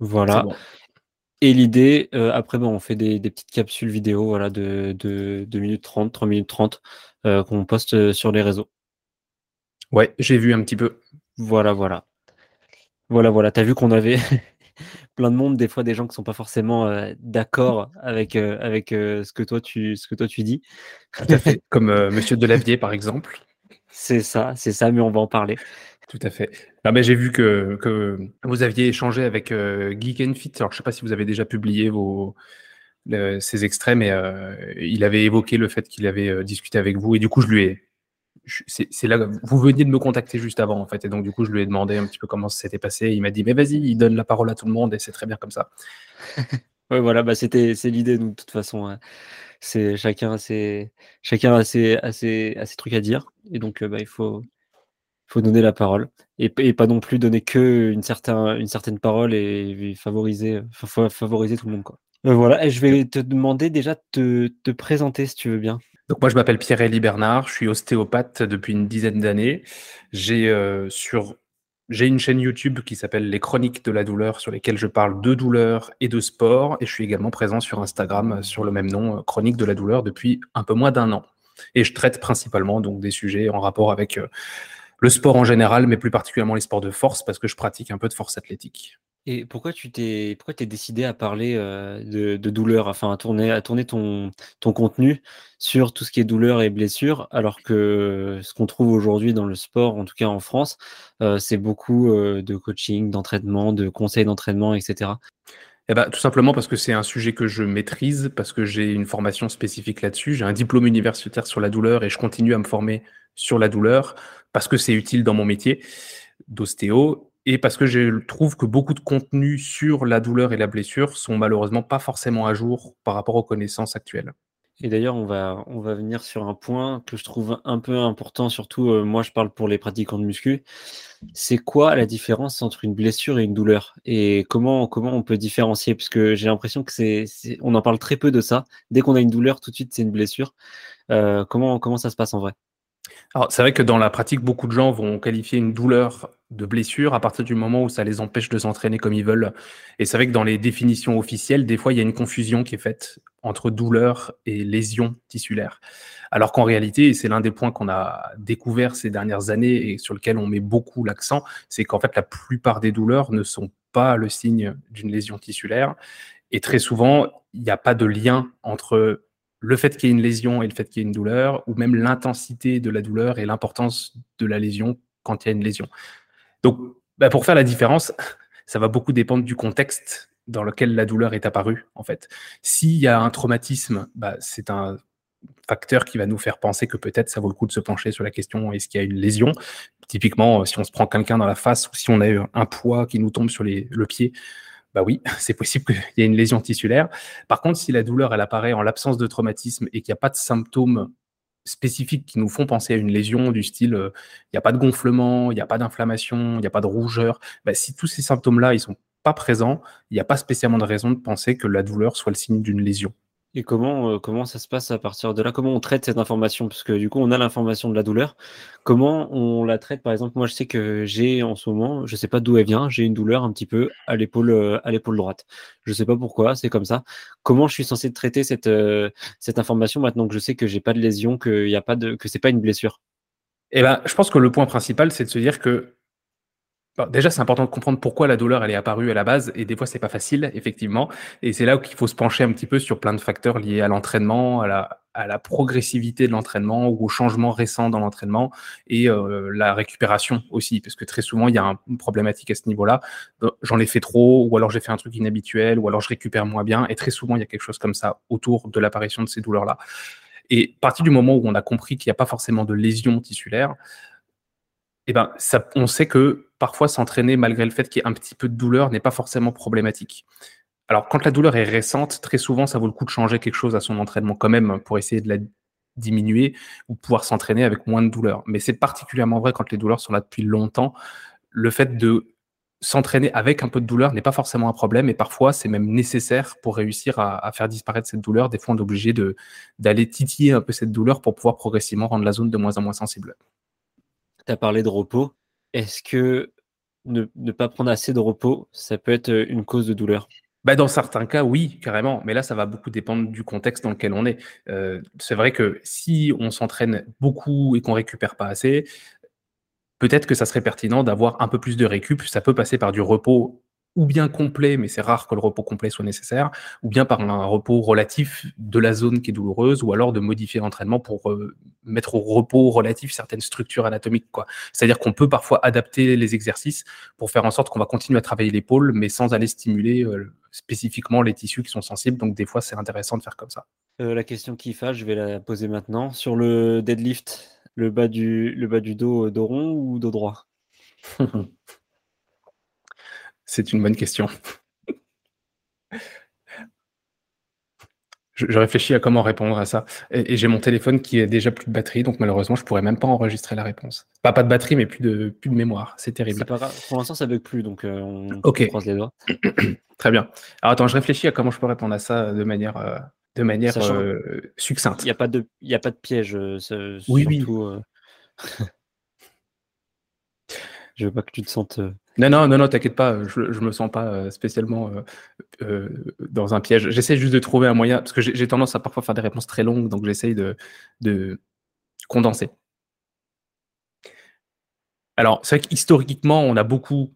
Voilà. Et l'idée, après, bon, on fait des, petites capsules vidéo voilà, de, de 2 minutes 30, 3 minutes 30 qu'on poste sur les réseaux. Ouais, j'ai vu un petit peu. Voilà, voilà. Voilà, voilà. Tu as vu qu'on avait plein de monde, des fois des gens qui sont pas forcément d'accord avec, avec ce, que toi tu, ce que toi tu dis. Tout à fait. Comme Monsieur Delavier, par exemple. C'est ça, c'est ça, mais on va en parler. Tout à fait. Ah ben, j'ai vu que, que, vous aviez échangé avec Geek and Fit. Alors, je sais pas si vous avez déjà publié vos, ces extraits, mais il avait évoqué le fait qu'il avait discuté avec vous. Et du coup, je lui ai, c'est là, vous veniez de me contacter juste avant, en fait. Et donc, du coup, je lui ai demandé un petit peu comment ça s'était passé. Il m'a dit, mais vas-y, il donne la parole à tout le monde et c'est très bien comme ça. oui, voilà, bah, c'était, c'est l'idée, de toute façon. Hein. C'est chacun a ses, chacun a ses, trucs à dire. Et donc, euh, bah, il faut, faut donner la parole. Et, pas non plus donner que une, certain, une certaine parole et favoriser, favoriser tout le monde, quoi. Euh, voilà, et je vais te demander déjà de te présenter si tu veux bien. Donc moi je m'appelle Pierre-Élie Bernard, je suis ostéopathe depuis une dizaine d'années. J'ai euh, sur j'ai une chaîne YouTube qui s'appelle Les Chroniques de la douleur sur lesquelles je parle de douleur et de sport et je suis également présent sur Instagram sur le même nom Chroniques de la douleur depuis un peu moins d'un an. Et je traite principalement donc des sujets en rapport avec euh, le sport en général mais plus particulièrement les sports de force parce que je pratique un peu de force athlétique. Et pourquoi tu t'es pourquoi t'es décidé à parler de, douleur, enfin à tourner, à tourner ton, ton contenu sur tout ce qui est douleur et blessure, alors que ce qu'on trouve aujourd'hui dans le sport, en tout cas en France, c'est beaucoup de coaching, d'entraînement, de conseils d'entraînement, etc. Eh ben, tout simplement parce que c'est un sujet que je maîtrise, parce que j'ai une formation spécifique là-dessus. J'ai un diplôme universitaire sur la douleur et je continue à me former sur la douleur parce que c'est utile dans mon métier d'ostéo et parce que je trouve que beaucoup de contenus sur la douleur et la blessure sont malheureusement pas forcément à jour par rapport aux connaissances actuelles. Et d'ailleurs, on va, on va venir sur un point que je trouve un peu important, surtout euh, moi je parle pour les pratiquants de muscu. C'est quoi la différence entre une blessure et une douleur? Et comment, comment on peut différencier? Parce que j'ai l'impression que c'est, on en parle très peu de ça. Dès qu'on a une douleur, tout de suite c'est une blessure. Euh, comment, comment ça se passe en vrai? Alors, c'est vrai que dans la pratique, beaucoup de gens vont qualifier une douleur de blessure à partir du moment où ça les empêche de s'entraîner comme ils veulent. Et c'est vrai que dans les définitions officielles, des fois, il y a une confusion qui est faite entre douleur et lésion tissulaire. Alors qu'en réalité, et c'est l'un des points qu'on a découvert ces dernières années et sur lequel on met beaucoup l'accent, c'est qu'en fait, la plupart des douleurs ne sont pas le signe d'une lésion tissulaire. Et très souvent, il n'y a pas de lien entre le fait qu'il y ait une lésion et le fait qu'il y ait une douleur, ou même l'intensité de la douleur et l'importance de la lésion quand il y a une lésion. Donc, bah, pour faire la différence, ça va beaucoup dépendre du contexte dans lequel la douleur est apparue, en fait. S'il y a un traumatisme, bah, c'est un facteur qui va nous faire penser que peut-être ça vaut le coup de se pencher sur la question est-ce qu'il y a une lésion? Typiquement, si on se prend quelqu'un dans la face ou si on a un poids qui nous tombe sur le pied, bah oui, c'est possible qu'il y ait une lésion tissulaire. Par contre, si la douleur, elle apparaît en l'absence de traumatisme et qu'il n'y a pas de symptômes spécifiques qui nous font penser à une lésion du style euh, il n'y a pas de gonflement, il n'y a pas d'inflammation, il n'y a pas de rougeur, bah, si tous ces symptômes-là, ils sont pas présents, il n'y a pas spécialement de raison de penser que la douleur soit le signe d'une lésion. Et comment, euh, comment ça se passe à partir de là? Comment on traite cette information? Parce que du coup, on a l'information de la douleur. Comment on la traite? Par exemple, moi, je sais que j'ai en ce moment, je ne sais pas d'où elle vient, j'ai une douleur un petit peu à l'épaule, euh, à l'épaule droite. Je ne sais pas pourquoi, c'est comme ça. Comment je suis censé traiter cette, euh, cette information maintenant que je sais que j'ai pas de lésion, que y a pas que c'est pas une blessure? Eh ben, je pense que le point principal, c'est de se dire que déjà, c'est important de comprendre pourquoi la douleur elle est apparue à la base, et des fois c'est pas facile, effectivement. Et c'est là qu'il faut se pencher un petit peu sur plein de facteurs liés à l'entraînement, à la, progressivité de l'entraînement ou au changement récent dans l'entraînement et euh, la récupération aussi, parce que très souvent il y a une problématique à ce niveau-là. J'en ai fait trop, ou alors j'ai fait un truc inhabituel, ou alors je récupère moins bien, et très souvent il y a quelque chose comme ça autour de l'apparition de ces douleurs-là. Et à partir du moment où on a compris qu'il n'y a pas forcément de lésion tissulaire, eh ben, on sait que parfois s'entraîner malgré le fait qu'il y ait un petit peu de douleur n'est pas forcément problématique. Alors, quand la douleur est récente, très souvent, ça vaut le coup de changer quelque chose à son entraînement quand même pour essayer de la diminuer ou pouvoir s'entraîner avec moins de douleur. Mais c'est particulièrement vrai quand les douleurs sont là depuis longtemps. Le fait de s'entraîner avec un peu de douleur n'est pas forcément un problème et parfois c'est même nécessaire pour réussir à, faire disparaître cette douleur. Des fois, on est obligé d'aller titiller un peu cette douleur pour pouvoir progressivement rendre la zone de moins en moins sensible tu as parlé de repos. Est-ce que ne, pas prendre assez de repos, ça peut être une cause de douleur? Bah dans certains cas, oui, carrément. Mais là, ça va beaucoup dépendre du contexte dans lequel on est. c'est vrai que si on s'entraîne beaucoup et qu'on récupère pas assez, peut-être que ça serait pertinent d'avoir un peu plus de récup. Ça peut passer par du repos ou bien complet, mais c'est rare que le repos complet soit nécessaire, ou bien par un repos relatif de la zone qui est douloureuse, ou alors de modifier l'entraînement pour euh, mettre au repos relatif certaines structures anatomiques. C'est-à-dire qu'on peut parfois adapter les exercices pour faire en sorte qu'on va continuer à travailler l'épaule, mais sans aller stimuler euh, spécifiquement les tissus qui sont sensibles. Donc des fois, c'est intéressant de faire comme ça. Euh, la question qui fâche, je vais la poser maintenant. Sur le deadlift, le bas du, le bas du dos, dos rond ou dos droit? C'est une bonne question. je, réfléchis à comment répondre à ça. Et, j'ai mon téléphone qui est déjà plus de batterie, donc malheureusement, je pourrais même pas enregistrer la réponse. Pas, pas de batterie, mais plus de, plus de mémoire. C'est terrible. Pas Pour l'instant, ça bug plus, donc euh, on, croise les doigts. Très bien. Alors attends, je réfléchis à comment je peux répondre à ça de manière, euh, de manière euh, succincte. Il n'y a, pas de, a pas de piège. oui, oui. je veux pas que tu te sentes non, non, non, non, t'inquiète pas, je, me sens pas euh, spécialement euh, euh, dans un piège. J'essaie juste de trouver un moyen, parce que j'ai tendance à parfois faire des réponses très longues, donc j'essaye de, de, condenser. Alors, c'est vrai qu'historiquement, on a beaucoup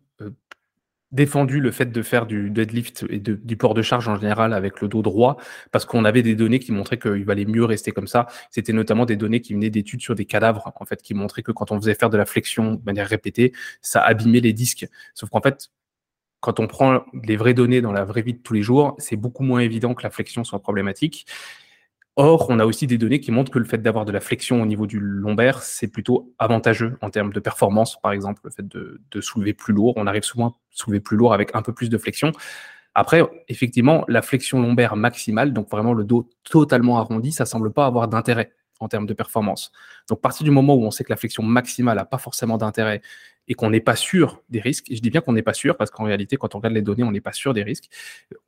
défendu le fait de faire du deadlift et du port de charge en général avec le dos droit parce qu'on avait des données qui montraient qu'il valait mieux rester comme ça. C'était notamment des données qui venaient d'études sur des cadavres en fait qui montraient que quand on faisait faire de la flexion de manière répétée, ça abîmait les disques. Sauf qu'en fait, quand on prend les vraies données dans la vraie vie de tous les jours, c'est beaucoup moins évident que la flexion soit problématique. Or, on a aussi des données qui montrent que le fait d'avoir de la flexion au niveau du lombaire, c'est plutôt avantageux en termes de performance. Par exemple, le fait de, soulever plus lourd, on arrive souvent à soulever plus lourd avec un peu plus de flexion. Après, effectivement, la flexion lombaire maximale, donc vraiment le dos totalement arrondi, ça semble pas avoir d'intérêt en termes de performance. Donc, à partir du moment où on sait que la flexion maximale n'a pas forcément d'intérêt et qu'on n'est pas sûr des risques, je dis bien qu'on n'est pas sûr parce qu'en réalité, quand on regarde les données, on n'est pas sûr des risques,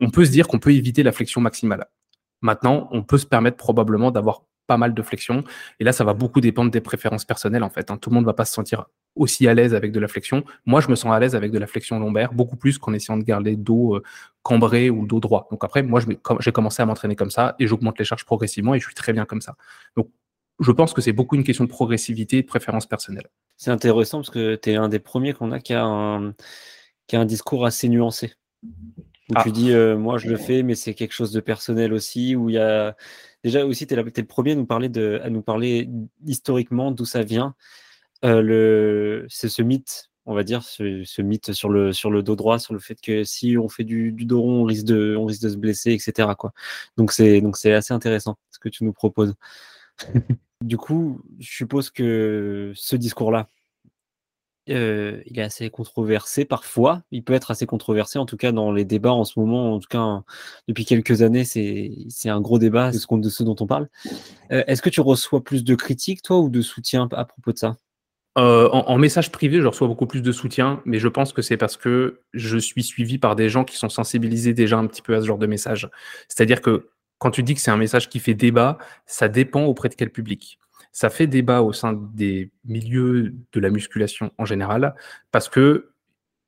on peut se dire qu'on peut éviter la flexion maximale. Maintenant, on peut se permettre probablement d'avoir pas mal de flexion. Et là, ça va beaucoup dépendre des préférences personnelles, en fait. Hein. Tout le monde ne va pas se sentir aussi à l'aise avec de la flexion. Moi, je me sens à l'aise avec de la flexion lombaire, beaucoup plus qu'en essayant de garder dos euh, cambré ou dos droit. Donc après, moi, j'ai commencé à m'entraîner comme ça et j'augmente les charges progressivement et je suis très bien comme ça. Donc, je pense que c'est beaucoup une question de progressivité et de préférence personnelle. C'est intéressant parce que tu es un des premiers qu'on a qui a un, qui a un discours assez nuancé. Où tu ah. dis, euh, moi je le fais, mais c'est quelque chose de personnel aussi. Où il y a déjà aussi, tu es, le premier à nous parler, de, à nous parler historiquement d'où ça vient. Euh, le... C'est ce mythe, on va dire, ce, mythe sur le, sur le dos droit, sur le fait que si on fait du, du dos rond, on risque de, on risque de se blesser, etc. Quoi. Donc c'est assez intéressant ce que tu nous proposes. du coup, je suppose que ce discours-là, il est assez controversé parfois. Il peut être assez controversé, en tout cas dans les débats en ce moment. En tout cas, depuis quelques années, c'est un gros débat, de ce, de ce dont on parle. Est-ce que tu reçois plus de critiques, toi, ou de soutien à propos de ça? En, message privé, je reçois beaucoup plus de soutien, mais je pense que c'est parce que je suis suivi par des gens qui sont sensibilisés déjà un petit peu à ce genre de message. C'est-à-dire que quand tu dis que c'est un message qui fait débat, ça dépend auprès de quel public ça fait débat au sein des milieux de la musculation en général, parce que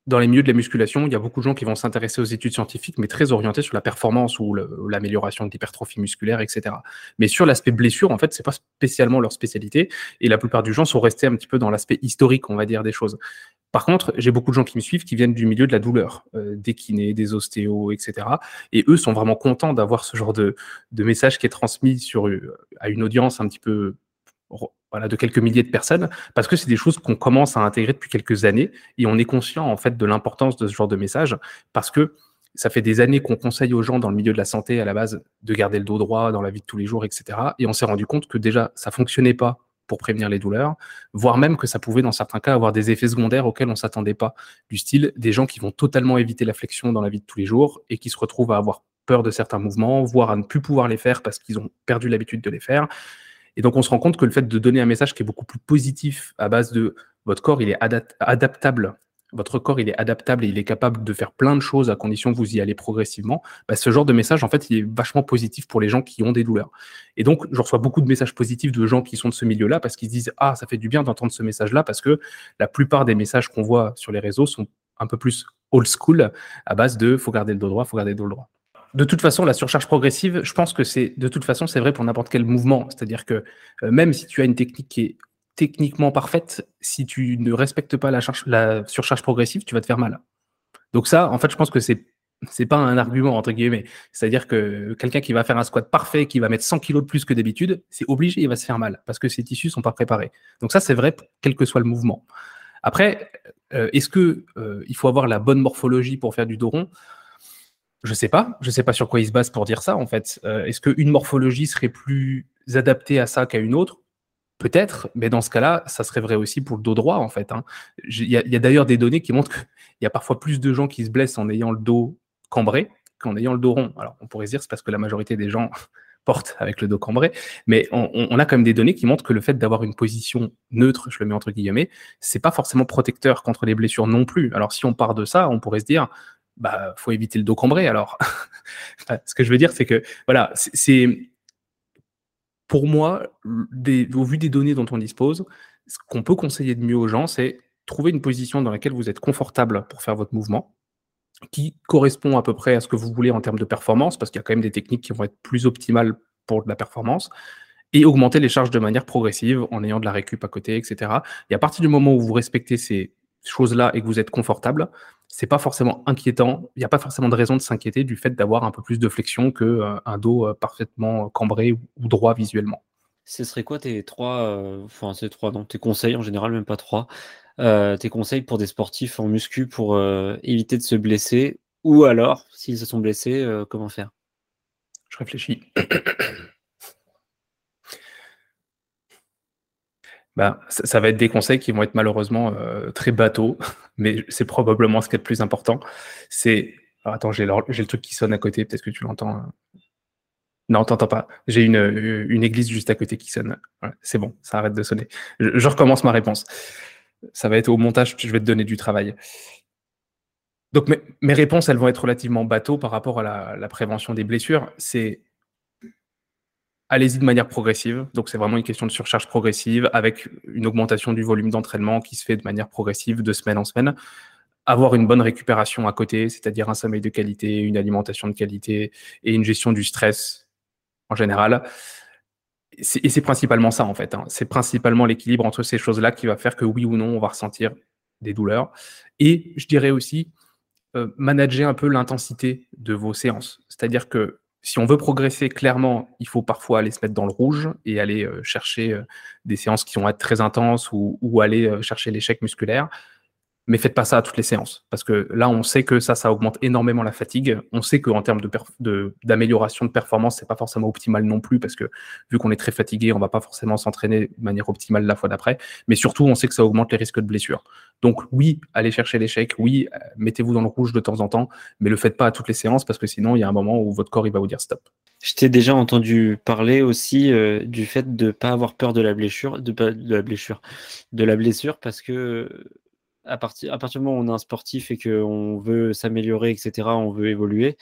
dans les milieux de la musculation, il y a beaucoup de gens qui vont s'intéresser aux études scientifiques, mais très orientés sur la performance ou l'amélioration de l'hypertrophie musculaire, etc. Mais sur l'aspect blessure, en fait, c'est pas spécialement leur spécialité, et la plupart du gens sont restés un petit peu dans l'aspect historique, on va dire, des choses. Par contre, j'ai beaucoup de gens qui me suivent qui viennent du milieu de la douleur, euh, des kinés, des ostéos, etc. Et eux sont vraiment contents d'avoir ce genre de, de message qui est transmis sur, euh, à une audience un petit peu voilà, de quelques milliers de personnes, parce que c'est des choses qu'on commence à intégrer depuis quelques années, et on est conscient en fait de l'importance de ce genre de message, parce que ça fait des années qu'on conseille aux gens dans le milieu de la santé à la base de garder le dos droit dans la vie de tous les jours, etc. Et on s'est rendu compte que déjà ça fonctionnait pas pour prévenir les douleurs, voire même que ça pouvait dans certains cas avoir des effets secondaires auxquels on s'attendait pas, du style des gens qui vont totalement éviter la flexion dans la vie de tous les jours et qui se retrouvent à avoir peur de certains mouvements, voire à ne plus pouvoir les faire parce qu'ils ont perdu l'habitude de les faire. Et donc, on se rend compte que le fait de donner un message qui est beaucoup plus positif à base de votre corps, il est adaptable. Votre corps, est adaptable et il est capable de faire plein de choses à condition que vous y allez progressivement. Bah, ce genre de message, en fait, il est vachement positif pour les gens qui ont des douleurs. Et donc, je reçois beaucoup de messages positifs de gens qui sont de ce milieu-là parce qu'ils se disent Ah, ça fait du bien d'entendre ce message-là parce que la plupart des messages qu'on voit sur les réseaux sont un peu plus old school à base de faut garder le dos droit, faut garder le dos droit. De toute façon, la surcharge progressive, je pense que c'est de toute façon c'est vrai pour n'importe quel mouvement. C'est-à-dire que euh, même si tu as une technique qui est techniquement parfaite, si tu ne respectes pas la, surcharge progressive, tu vas te faire mal. Donc ça, en fait, je pense que c'est c'est pas un argument entre guillemets. C'est-à-dire que quelqu'un qui va faire un squat parfait, qui va mettre 100 kg de plus que d'habitude, c'est obligé, il va se faire mal parce que ses tissus sont pas préparés. Donc ça, c'est vrai, quel que soit le mouvement. Après, euh, est-ce que euh, il faut avoir la bonne morphologie pour faire du dos rond? Je sais pas. Je sais pas sur quoi il se base pour dire ça. En fait, euh, est-ce qu'une morphologie serait plus adaptée à ça qu'à une autre? Peut-être, mais dans ce cas-là, ça serait vrai aussi pour le dos droit, en fait. Hein. Il y a, d'ailleurs des données qui montrent qu'il y a parfois plus de gens qui se blessent en ayant le dos cambré qu'en ayant le dos rond. Alors, on pourrait se dire c'est parce que la majorité des gens portent avec le dos cambré, mais on, a quand même des données qui montrent que le fait d'avoir une position neutre, je le mets entre guillemets, c'est pas forcément protecteur contre les blessures non plus. Alors, si on part de ça, on pourrait se dire bah faut éviter le dos cambré. Alors, ce que je veux dire, c'est que voilà, c'est pour moi, au vu des données dont on dispose, ce qu'on peut conseiller de mieux aux gens, c'est trouver une position dans laquelle vous êtes confortable pour faire votre mouvement, qui correspond à peu près à ce que vous voulez en termes de performance, parce qu'il y a quand même des techniques qui vont être plus optimales pour la performance, et augmenter les charges de manière progressive en ayant de la récup à côté, etc. Et à partir du moment où vous respectez ces choses-là et que vous êtes confortable, c'est pas forcément inquiétant. Il n'y a pas forcément de raison de s'inquiéter du fait d'avoir un peu plus de flexion qu'un euh, un dos euh, parfaitement cambré ou, droit visuellement. Ce serait quoi tes trois, euh, enfin ces trois, non, tes conseils en général, même pas trois, tes conseils pour des sportifs en muscu pour éviter de se blesser ou alors, s'ils se sont blessés, comment faire? Je réfléchis. Ben, ça, va être des conseils qui vont être malheureusement euh, très bateaux, mais c'est probablement ce qui est le plus important. C'est. Attends, j'ai le truc qui sonne à côté, peut-être que tu l'entends. Hein. Non, t'entends pas. J'ai une, une, église juste à côté qui sonne. c'est bon, ça arrête de sonner. Je, recommence ma réponse. Ça va être au montage, je vais te donner du travail. Donc mes, mes réponses, elles vont être relativement bateaux par rapport à la, la prévention des blessures. C'est allez-y de manière progressive. Donc, c'est vraiment une question de surcharge progressive avec une augmentation du volume d'entraînement qui se fait de manière progressive de semaine en semaine. Avoir une bonne récupération à côté, c'est-à-dire un sommeil de qualité, une alimentation de qualité et une gestion du stress en général. Et c'est principalement ça, en fait. Hein. C'est principalement l'équilibre entre ces choses-là qui va faire que oui ou non, on va ressentir des douleurs. Et je dirais aussi, euh, manager un peu l'intensité de vos séances. C'est-à-dire que si on veut progresser clairement, il faut parfois aller se mettre dans le rouge et aller euh, chercher euh, des séances qui vont être très intenses ou, ou aller euh, chercher l'échec musculaire mais faites pas ça à toutes les séances. Parce que là, on sait que ça, ça augmente énormément la fatigue. On sait qu'en termes d'amélioration de, de, performance, c'est pas forcément optimal non plus, parce que vu qu'on est très fatigué, on va pas forcément s'entraîner de manière optimale la fois d'après. Mais surtout, on sait que ça augmente les risques de blessure. Donc oui, allez chercher l'échec, oui, euh, mettez-vous dans le rouge de temps en temps, mais le faites pas à toutes les séances, parce que sinon, il y a un moment où votre corps, il va vous dire stop. Je t'ai déjà entendu parler aussi euh, du fait de pas avoir peur de la blessure, de, de la blessure, de la blessure, parce que à partir, à partir du moment où on est un sportif et qu'on veut s'améliorer, etc., on veut évoluer,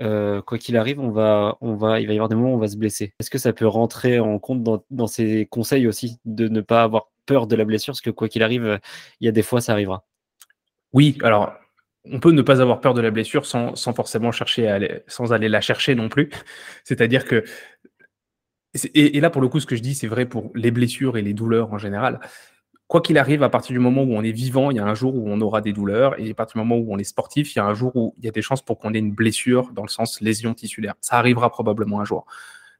euh, quoi qu'il arrive, on va, on va, il va y avoir des moments où on va se blesser. Est-ce que ça peut rentrer en compte dans, dans ces conseils aussi de ne pas avoir peur de la blessure? Parce que quoi qu'il arrive, il y a des fois, ça arrivera. Oui, alors on peut ne pas avoir peur de la blessure sans, sans forcément chercher à aller, sans aller la chercher non plus. C'est-à-dire que et, et, là, pour le coup, ce que je dis, c'est vrai pour les blessures et les douleurs en général quoi qu'il arrive, à partir du moment où on est vivant, il y a un jour où on aura des douleurs, et à partir du moment où on est sportif, il y a un jour où il y a des chances pour qu'on ait une blessure dans le sens lésion tissulaire. Ça arrivera probablement un jour.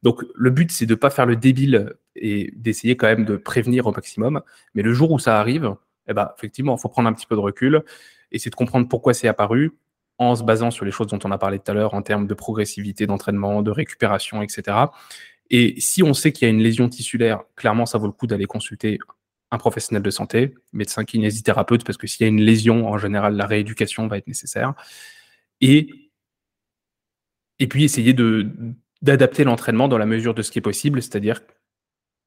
Donc le but, c'est de ne pas faire le débile et d'essayer quand même de prévenir au maximum. Mais le jour où ça arrive, eh ben, effectivement, il faut prendre un petit peu de recul, essayer de comprendre pourquoi c'est apparu, en se basant sur les choses dont on a parlé tout à l'heure en termes de progressivité d'entraînement, de récupération, etc. Et si on sait qu'il y a une lésion tissulaire, clairement, ça vaut le coup d'aller consulter un professionnel de santé, médecin kinésithérapeute, parce que s'il y a une lésion, en général, la rééducation va être nécessaire. Et, et puis essayer d'adapter l'entraînement dans la mesure de ce qui est possible, c'est-à-dire,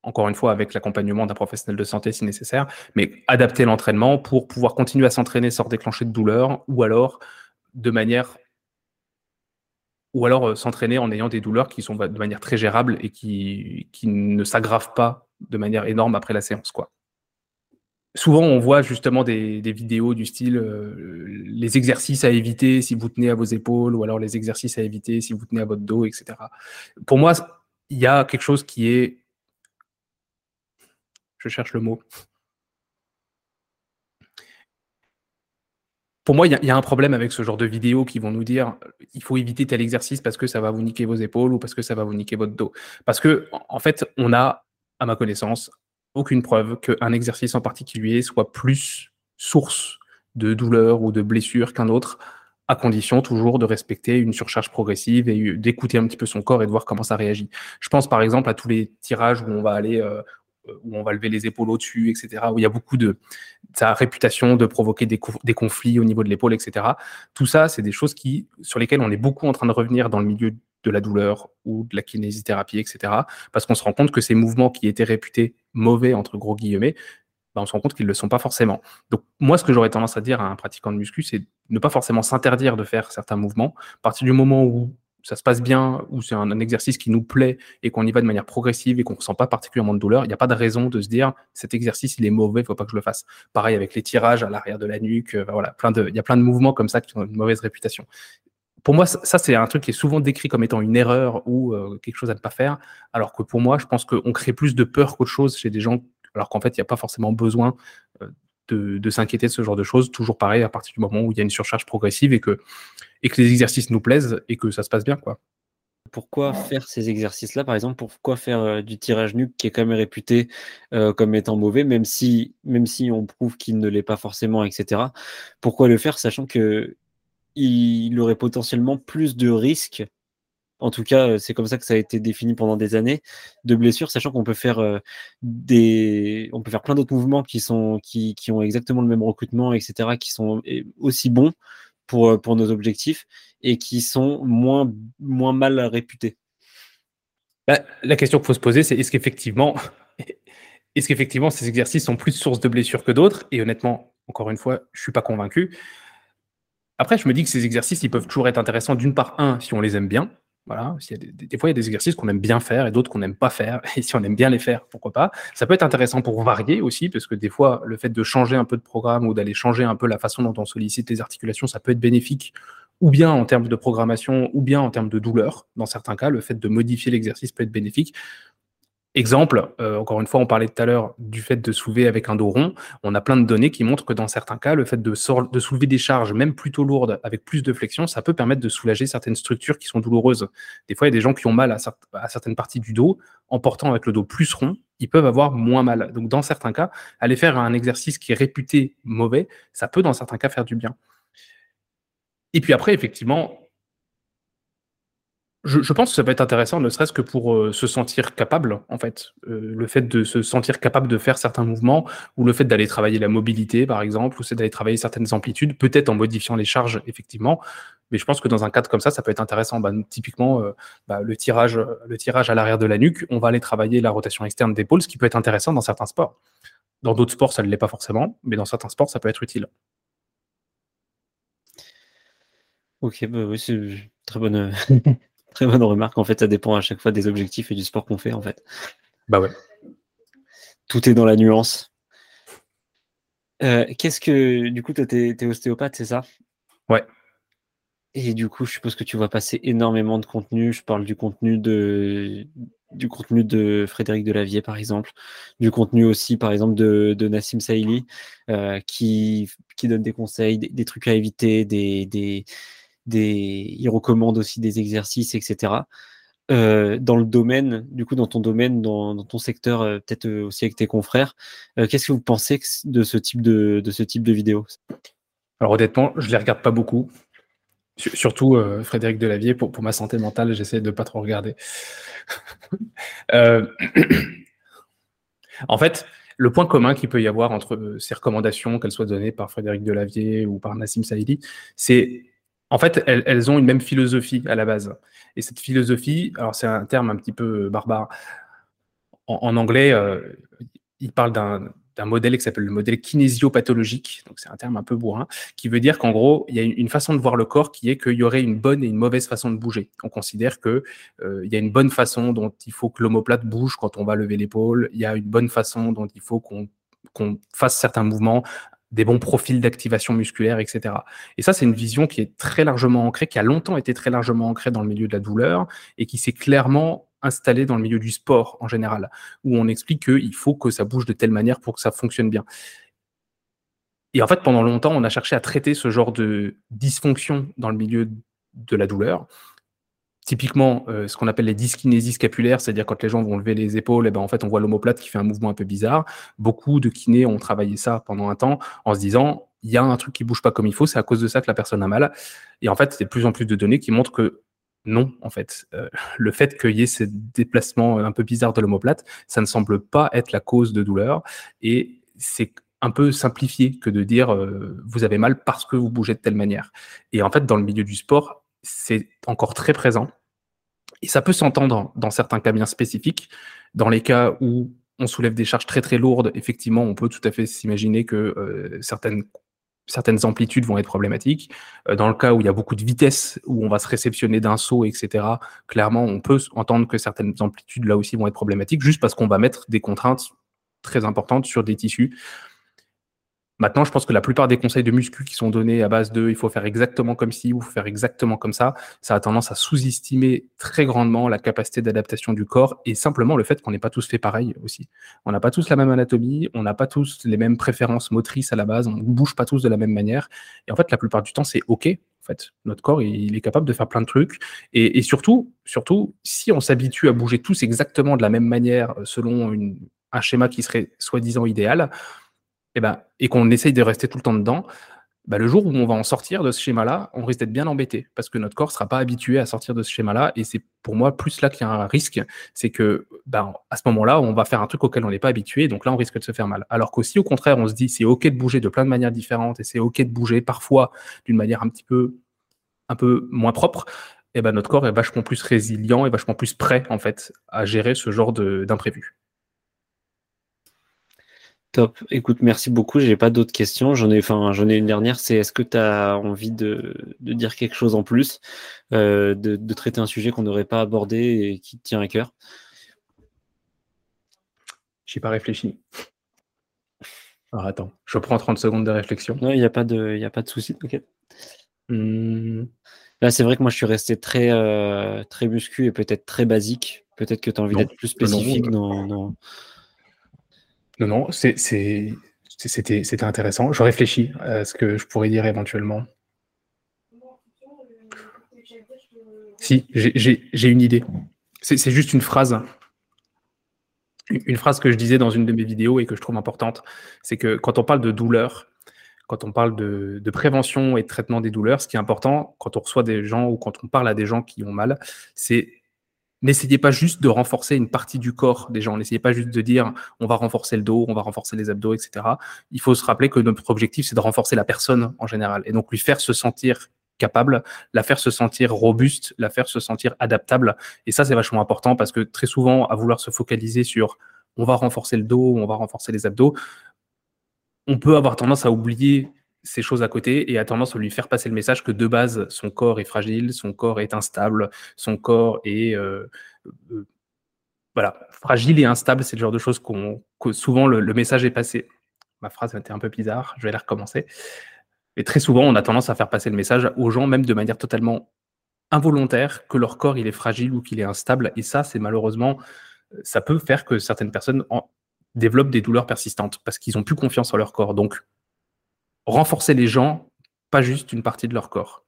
encore une fois, avec l'accompagnement d'un professionnel de santé si nécessaire, mais adapter l'entraînement pour pouvoir continuer à s'entraîner sans déclencher de douleur, ou alors de manière ou alors euh, s'entraîner en ayant des douleurs qui sont de manière très gérable et qui, qui ne s'aggravent pas de manière énorme après la séance. Quoi. Souvent, on voit justement des, vidéos du style les exercices à éviter si vous tenez à vos épaules, ou alors les exercices à éviter si vous tenez à votre dos, etc. Pour moi, il y a quelque chose qui est. Je cherche le mot. pour moi, il y, a un problème avec ce genre de vidéos qui vont nous dire il faut éviter tel exercice parce que ça va vous niquer vos épaules ou parce que ça va vous niquer votre dos. Parce que, en fait, on a, à ma connaissance, aucune preuve qu'un exercice en particulier soit plus source de douleur ou de blessure qu'un autre, à condition toujours de respecter une surcharge progressive et d'écouter un petit peu son corps et de voir comment ça réagit. Je pense par exemple à tous les tirages où on va aller euh, où on va lever les épaules au-dessus, etc., où il y a beaucoup de sa réputation de provoquer des, conflits au niveau de l'épaule, etc. Tout ça, c'est des choses qui, sur lesquelles on est beaucoup en train de revenir dans le milieu de la douleur ou de la kinésithérapie, etc., parce qu'on se rend compte que ces mouvements qui étaient réputés mauvais, entre gros guillemets, ben, on se rend compte qu'ils ne le sont pas forcément. Donc, moi, ce que j'aurais tendance à dire à un pratiquant de muscu, c'est ne pas forcément s'interdire de faire certains mouvements. À partir du moment où ça se passe bien, ou c'est un, exercice qui nous plaît et qu'on y va de manière progressive et qu'on ne ressent pas particulièrement de douleur, il n'y a pas de raison de se dire cet exercice il est mauvais, il ne faut pas que je le fasse. Pareil avec les tirages à l'arrière de la nuque, euh, il y a plein de mouvements comme ça qui ont une mauvaise réputation. Pour moi, ça, c'est un truc qui est souvent décrit comme étant une erreur ou euh, quelque chose à ne pas faire, alors que pour moi, je pense qu'on crée plus de peur qu'autre chose chez des gens, alors qu'en fait, il n'y a pas forcément besoin euh, de, s'inquiéter de ce genre de choses. Toujours pareil, à partir du moment où il y a une surcharge progressive et que, les exercices nous plaisent et que ça se passe bien. quoi. Pourquoi faire ces exercices-là, par exemple? Pourquoi faire euh, du tirage nuque qui est quand même réputé comme étant mauvais, même si on prouve qu'il ne l'est pas forcément, etc. Pourquoi le faire, sachant que il aurait potentiellement plus de risques en tout cas, euh, c'est comme ça que ça a été défini pendant des années de blessures, sachant qu'on peut faire euh, des, on peut faire plein d'autres mouvements qui sont, qui, ont exactement le même recrutement, etc., qui sont aussi bons pour, euh, pour nos objectifs et qui sont moins, moins mal réputés. Bah, la question qu'il faut se poser, c'est est-ce qu'effectivement, ces exercices sont plus source de blessures que d'autres? Et honnêtement, encore une fois, je suis pas convaincu. Après, je me dis que ces exercices, ils peuvent toujours être intéressants d'une part, un, si on les aime bien, voilà, a des, fois, il y a des exercices qu'on aime bien faire et d'autres qu'on n'aime pas faire. Et si on aime bien les faire, pourquoi pas Ça peut être intéressant pour varier aussi, parce que des fois, le fait de changer un peu de programme ou d'aller changer un peu la façon dont on sollicite les articulations, ça peut être bénéfique, ou bien en termes de programmation, ou bien en termes de douleur. Dans certains cas, le fait de modifier l'exercice peut être bénéfique. Exemple, euh, encore une fois, on parlait tout à l'heure du fait de soulever avec un dos rond. On a plein de données qui montrent que dans certains cas, le fait de, soulever des charges, même plutôt lourdes, avec plus de flexion, ça peut permettre de soulager certaines structures qui sont douloureuses. Des fois, il y a des gens qui ont mal à certaines parties du dos. En portant avec le dos plus rond, ils peuvent avoir moins mal. Donc, dans certains cas, aller faire un exercice qui est réputé mauvais, ça peut, dans certains cas, faire du bien. Et puis après, effectivement, je, pense que ça peut être intéressant, ne serait-ce que pour euh, se sentir capable, en fait. Euh, le fait de se sentir capable de faire certains mouvements, ou le fait d'aller travailler la mobilité, par exemple, ou c'est d'aller travailler certaines amplitudes, peut-être en modifiant les charges, effectivement. Mais je pense que dans un cadre comme ça, ça peut être intéressant. Bah, typiquement, euh, bah, le, tirage, le tirage à l'arrière de la nuque, on va aller travailler la rotation externe d'épaule, ce qui peut être intéressant dans certains sports. Dans d'autres sports, ça ne l'est pas forcément, mais dans certains sports, ça peut être utile. Ok, bah oui, c'est très bonne. Très bonne remarque. En fait, ça dépend à chaque fois des objectifs et du sport qu'on fait, en fait. Bah ouais. Tout est dans la nuance. Euh, qu'est-ce que. Du coup, toi, t'es es ostéopathe, c'est ça? Ouais. Et du coup, je suppose que tu vois passer énormément de contenu. Je parle du contenu de du contenu de Frédéric Delavier, par exemple, du contenu aussi, par exemple, de, Nassim Saïli, euh, qui, qui donne des conseils, des, trucs à éviter, des, des, il recommande aussi des exercices, etc. Euh, dans le domaine, du coup, dans ton domaine, dans, ton secteur, euh, peut-être euh, aussi avec tes confrères, qu'est-ce que vous pensez de ce type de, de ce type de vidéo? Alors honnêtement, je les regarde pas beaucoup. Surtout Frédéric Delavier, pour, ma santé mentale, j'essaie de pas trop regarder. en fait, le point commun qu'il peut y avoir entre ces recommandations, qu'elles soient données par Frédéric Delavier ou par Nassim Saïdi, c'est en fait, elles, ont une même philosophie à la base. Et cette philosophie, alors c'est un terme un petit peu barbare. En, anglais, euh, il parle d'un modèle qui s'appelle le modèle kinésiopathologique, donc c'est un terme un peu bourrin, qui veut dire qu'en gros, il y a une, façon de voir le corps qui est qu'il y aurait une bonne et une mauvaise façon de bouger. On considère qu'il euh, y a une bonne façon dont il faut que l'omoplate bouge quand on va lever l'épaule, il y a une bonne façon dont il faut qu'on fasse certains mouvements, des bons profils d'activation musculaire, etc. Et ça, c'est une vision qui est très largement ancrée, qui a longtemps été très largement ancrée dans le milieu de la douleur et qui s'est clairement installée dans le milieu du sport en général, où on explique qu'il faut que ça bouge de telle manière pour que ça fonctionne bien. Et en fait, pendant longtemps, on a cherché à traiter ce genre de dysfonction dans le milieu de la douleur typiquement euh, ce qu'on appelle les dyskinésies scapulaires, c'est-à-dire quand les gens vont lever les épaules, et eh ben en fait on voit l'omoplate qui fait un mouvement un peu bizarre. Beaucoup de kinés ont travaillé ça pendant un temps en se disant il y a un truc qui bouge pas comme il faut, c'est à cause de ça que la personne a mal. Et en fait, c'est de plus en plus de données qui montrent que non, en fait, euh, le fait qu'il y ait ces déplacements un peu bizarres de l'omoplate, ça ne semble pas être la cause de douleur. Et c'est un peu simplifié que de dire euh, vous avez mal parce que vous bougez de telle manière. Et en fait, dans le milieu du sport, c'est encore très présent. Et ça peut s'entendre dans certains cas bien spécifiques. Dans les cas où on soulève des charges très très lourdes, effectivement, on peut tout à fait s'imaginer que euh, certaines, certaines amplitudes vont être problématiques. Euh, dans le cas où il y a beaucoup de vitesse, où on va se réceptionner d'un saut, etc., clairement, on peut entendre que certaines amplitudes là aussi vont être problématiques, juste parce qu'on va mettre des contraintes très importantes sur des tissus. Maintenant, je pense que la plupart des conseils de muscu qui sont donnés à base de il faut faire exactement comme ci ou faire exactement comme ça, ça a tendance à sous-estimer très grandement la capacité d'adaptation du corps et simplement le fait qu'on n'est pas tous fait pareil aussi. On n'a pas tous la même anatomie, on n'a pas tous les mêmes préférences motrices à la base, on ne bouge pas tous de la même manière. Et en fait, la plupart du temps, c'est OK. En fait, notre corps, il est capable de faire plein de trucs. Et, surtout, surtout, si on s'habitue à bouger tous exactement de la même manière selon un schéma qui serait soi-disant idéal, et, eh ben, et qu'on essaye de rester tout le temps dedans, bah, le jour où on va en sortir de ce schéma-là, on risque d'être bien embêté parce que notre corps ne sera pas habitué à sortir de ce schéma-là. Et c'est pour moi plus là qu'il y a un risque, c'est que ben, à ce moment-là, on va faire un truc auquel on n'est pas habitué, donc là, on risque de se faire mal. Alors qu'aussi, au contraire, on se dit c'est OK de bouger de plein de manières différentes et c'est OK de bouger parfois d'une manière un petit peu, un peu moins propre. Et ben, notre corps est vachement plus résilient et vachement plus prêt en fait à gérer ce genre d'imprévu. Top. Écoute, merci beaucoup. J'ai pas d'autres questions. J'en ai, enfin, j'en ai une dernière. C'est est-ce que tu as envie de, dire quelque chose en plus, euh, de, traiter un sujet qu'on n'aurait pas abordé et qui te tient à cœur? J'ai pas réfléchi. Alors attends, je prends 30 secondes de réflexion. Non, il n'y a pas de, il a pas de souci. Ok. Hmm. Là, c'est vrai que moi, je suis resté très, euh, très muscu et peut-être très basique. Peut-être que tu as envie d'être plus spécifique dans non, non, c'était intéressant. Je réfléchis à ce que je pourrais dire éventuellement. Si, j'ai une idée. C'est juste une phrase. Une phrase que je disais dans une de mes vidéos et que je trouve importante, c'est que quand on parle de douleur, quand on parle de, de, prévention et de traitement des douleurs, ce qui est important quand on reçoit des gens ou quand on parle à des gens qui ont mal, c'est n'essayez pas juste de renforcer une partie du corps des gens. N'essayez pas juste de dire on va renforcer le dos, on va renforcer les abdos, etc. Il faut se rappeler que notre objectif, c'est de renforcer la personne en général et donc lui faire se sentir capable, la faire se sentir robuste, la faire se sentir adaptable. Et ça, c'est vachement important parce que très souvent, à vouloir se focaliser sur on va renforcer le dos, on va renforcer les abdos, on peut avoir tendance à oublier ces choses à côté et a tendance à lui faire passer le message que de base, son corps est fragile, son corps est instable, son corps est euh, euh, voilà, fragile et instable. C'est le genre de choses qu'on, que souvent le, message est passé. Ma phrase était un peu bizarre, je vais la recommencer. Et très souvent, on a tendance à faire passer le message aux gens, même de manière totalement involontaire, que leur corps il est fragile ou qu'il est instable. Et ça, c'est malheureusement, ça peut faire que certaines personnes développent des douleurs persistantes parce qu'ils n'ont plus confiance en leur corps. Donc, renforcer les gens, pas juste une partie de leur corps.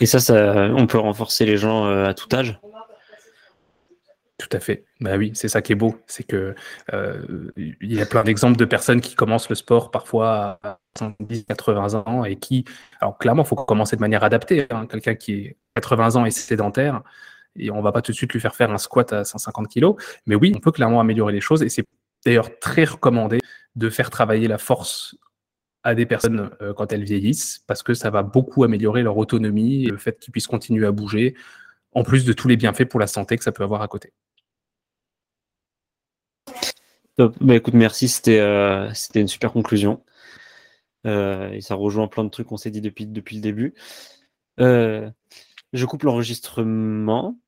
Et ça, ça on peut renforcer les gens euh, à tout âge? Tout à fait. Bah oui, c'est ça qui est beau. C'est que euh, il y a plein d'exemples de personnes qui commencent le sport parfois à 70, 80 ans et qui, alors clairement, il faut commencer de manière adaptée. Hein. Quelqu'un qui est 80 ans et sédentaire, et on va pas tout de suite lui faire faire un squat à 150 kg. Mais oui, on peut clairement améliorer les choses et c'est d'ailleurs très recommandé de faire travailler la force à des personnes euh, quand elles vieillissent, parce que ça va beaucoup améliorer leur autonomie et le fait qu'ils puissent continuer à bouger, en plus de tous les bienfaits pour la santé que ça peut avoir à côté. Bah, écoute, merci, c'était euh, une super conclusion. Euh, et ça rejoint plein de trucs qu'on s'est dit depuis, depuis le début. je coupe l'enregistrement.